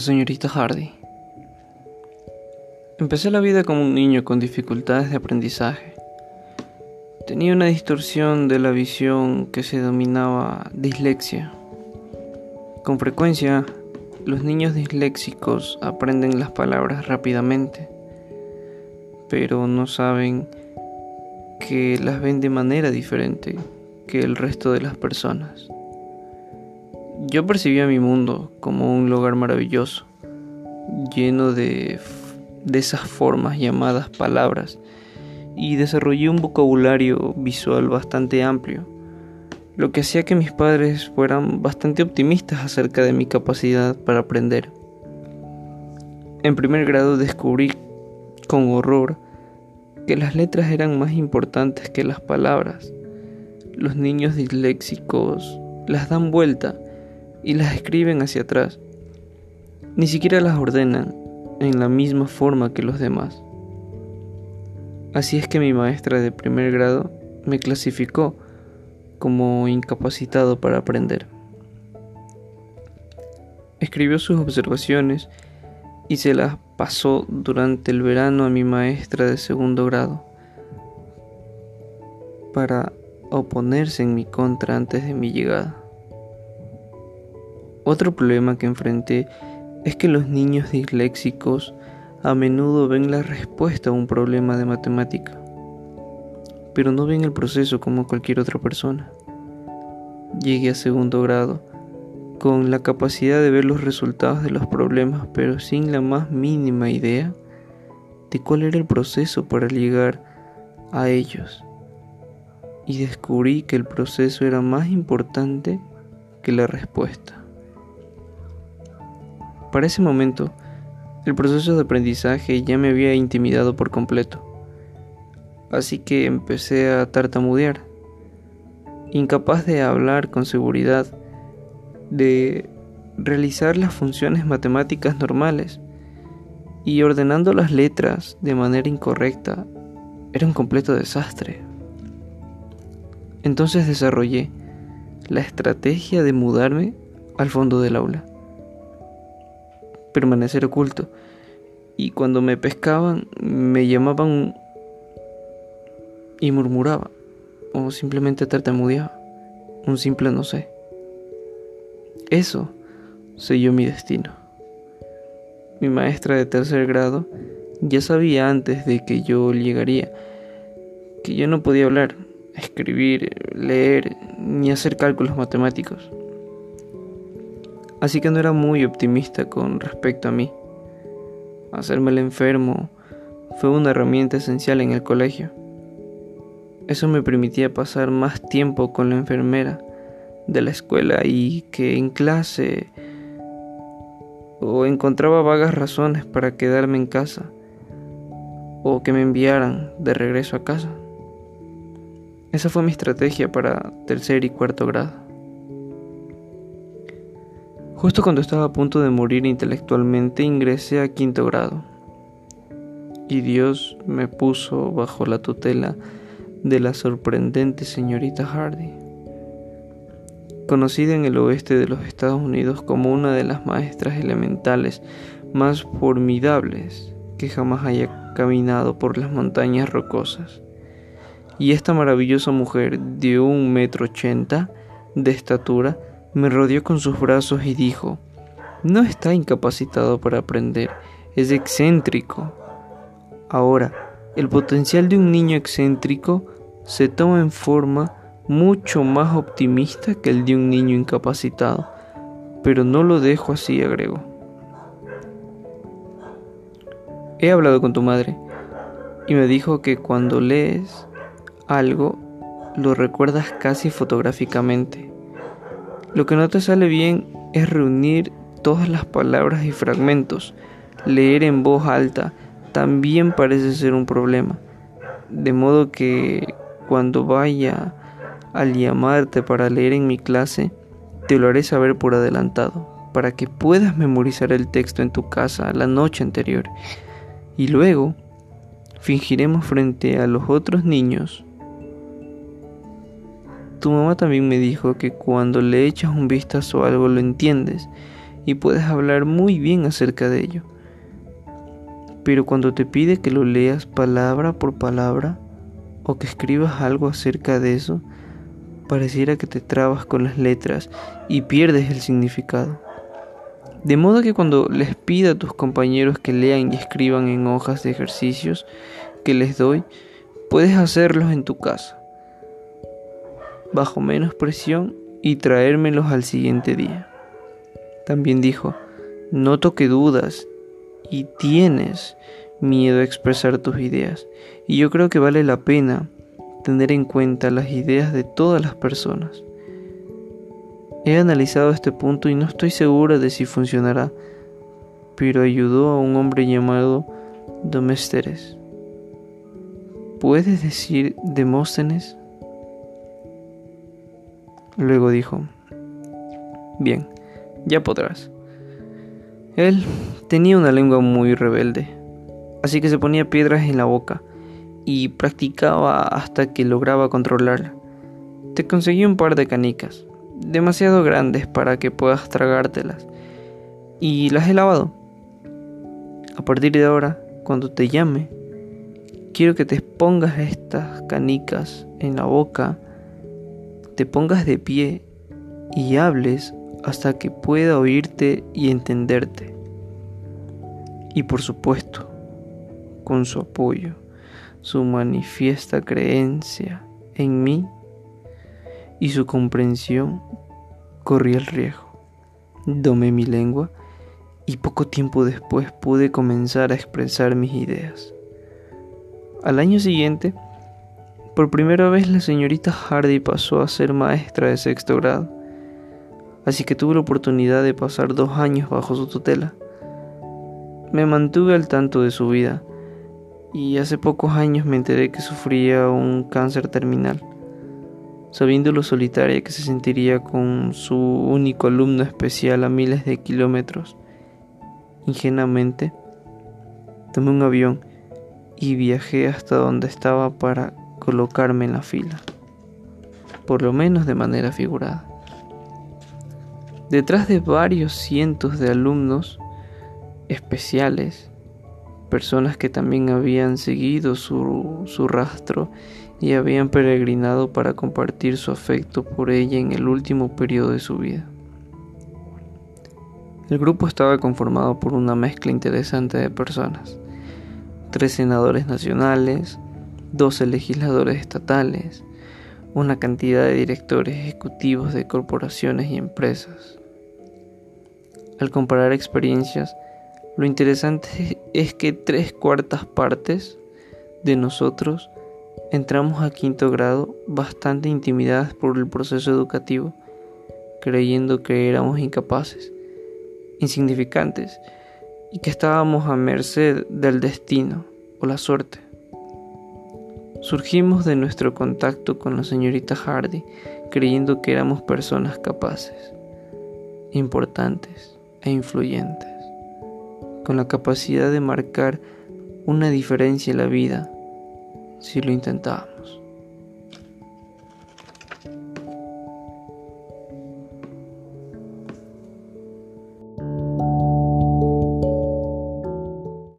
señorita Hardy. Empecé la vida como un niño con dificultades de aprendizaje. Tenía una distorsión de la visión que se dominaba dislexia. Con frecuencia, los niños disléxicos aprenden las palabras rápidamente, pero no saben que las ven de manera diferente que el resto de las personas. Yo percibía mi mundo como un lugar maravilloso, lleno de, de esas formas llamadas palabras, y desarrollé un vocabulario visual bastante amplio, lo que hacía que mis padres fueran bastante optimistas acerca de mi capacidad para aprender. En primer grado descubrí con horror que las letras eran más importantes que las palabras. Los niños disléxicos las dan vuelta y las escriben hacia atrás. Ni siquiera las ordenan en la misma forma que los demás. Así es que mi maestra de primer grado me clasificó como incapacitado para aprender. Escribió sus observaciones y se las pasó durante el verano a mi maestra de segundo grado para oponerse en mi contra antes de mi llegada. Otro problema que enfrenté es que los niños disléxicos a menudo ven la respuesta a un problema de matemática, pero no ven el proceso como cualquier otra persona. Llegué a segundo grado con la capacidad de ver los resultados de los problemas, pero sin la más mínima idea de cuál era el proceso para llegar a ellos. Y descubrí que el proceso era más importante que la respuesta. Para ese momento, el proceso de aprendizaje ya me había intimidado por completo. Así que empecé a tartamudear, incapaz de hablar con seguridad, de realizar las funciones matemáticas normales y ordenando las letras de manera incorrecta era un completo desastre. Entonces desarrollé la estrategia de mudarme al fondo del aula permanecer oculto. Y cuando me pescaban, me llamaban y murmuraba, o simplemente tartamudeaba, un simple no sé. Eso selló mi destino. Mi maestra de tercer grado ya sabía antes de que yo llegaría que yo no podía hablar, escribir, leer ni hacer cálculos matemáticos así que no era muy optimista con respecto a mí. Hacerme el enfermo fue una herramienta esencial en el colegio. Eso me permitía pasar más tiempo con la enfermera de la escuela y que en clase o encontraba vagas razones para quedarme en casa o que me enviaran de regreso a casa. Esa fue mi estrategia para tercer y cuarto grado. Justo cuando estaba a punto de morir intelectualmente ingresé a quinto grado y Dios me puso bajo la tutela de la sorprendente señorita Hardy, conocida en el oeste de los Estados Unidos como una de las maestras elementales más formidables que jamás haya caminado por las montañas rocosas. Y esta maravillosa mujer de un metro ochenta de estatura me rodeó con sus brazos y dijo, no está incapacitado para aprender, es excéntrico. Ahora, el potencial de un niño excéntrico se toma en forma mucho más optimista que el de un niño incapacitado, pero no lo dejo así, agregó. He hablado con tu madre y me dijo que cuando lees algo lo recuerdas casi fotográficamente. Lo que no te sale bien es reunir todas las palabras y fragmentos. Leer en voz alta también parece ser un problema. De modo que cuando vaya al llamarte para leer en mi clase, te lo haré saber por adelantado, para que puedas memorizar el texto en tu casa la noche anterior. Y luego fingiremos frente a los otros niños tu mamá también me dijo que cuando le echas un vistazo a algo lo entiendes y puedes hablar muy bien acerca de ello. Pero cuando te pide que lo leas palabra por palabra o que escribas algo acerca de eso, pareciera que te trabas con las letras y pierdes el significado. De modo que cuando les pida a tus compañeros que lean y escriban en hojas de ejercicios que les doy, puedes hacerlos en tu casa, bajo menos presión y traérmelos al siguiente día. También dijo, noto que dudas y tienes miedo a expresar tus ideas, y yo creo que vale la pena tener en cuenta las ideas de todas las personas. He analizado este punto y no estoy segura de si funcionará, pero ayudó a un hombre llamado Domesteres. ¿Puedes decir Demóstenes? Luego dijo, bien, ya podrás. Él tenía una lengua muy rebelde, así que se ponía piedras en la boca y practicaba hasta que lograba controlarla. Te conseguí un par de canicas, demasiado grandes para que puedas tragártelas, y las he lavado. A partir de ahora, cuando te llame, quiero que te pongas estas canicas en la boca, te pongas de pie y hables hasta que pueda oírte y entenderte. Y por supuesto, con su apoyo su manifiesta creencia en mí y su comprensión corría el riesgo. Domé mi lengua y poco tiempo después pude comenzar a expresar mis ideas. Al año siguiente, por primera vez la señorita Hardy pasó a ser maestra de sexto grado, así que tuve la oportunidad de pasar dos años bajo su tutela. Me mantuve al tanto de su vida, y hace pocos años me enteré que sufría un cáncer terminal. Sabiendo lo solitaria que se sentiría con su único alumno especial a miles de kilómetros, ingenuamente tomé un avión y viajé hasta donde estaba para colocarme en la fila, por lo menos de manera figurada. Detrás de varios cientos de alumnos especiales personas que también habían seguido su, rastro y habían peregrinado para compartir su afecto por ella en el último periodo de su vida. El grupo estaba conformado por una mezcla interesante de personas, tres senadores nacionales, doce legisladores estatales, una cantidad de directores ejecutivos de corporaciones y empresas. Al comparar experiencias, lo interesante es que tres cuartas partes de nosotros entramos a quinto grado bastante intimidadas por el proceso educativo, creyendo que éramos incapaces, insignificantes y que estábamos a merced del destino o la suerte. Surgimos de nuestro contacto con la señorita Hardy creyendo que éramos personas capaces, importantes e influyentes con la capacidad de marcar una diferencia en la vida si lo intentábamos.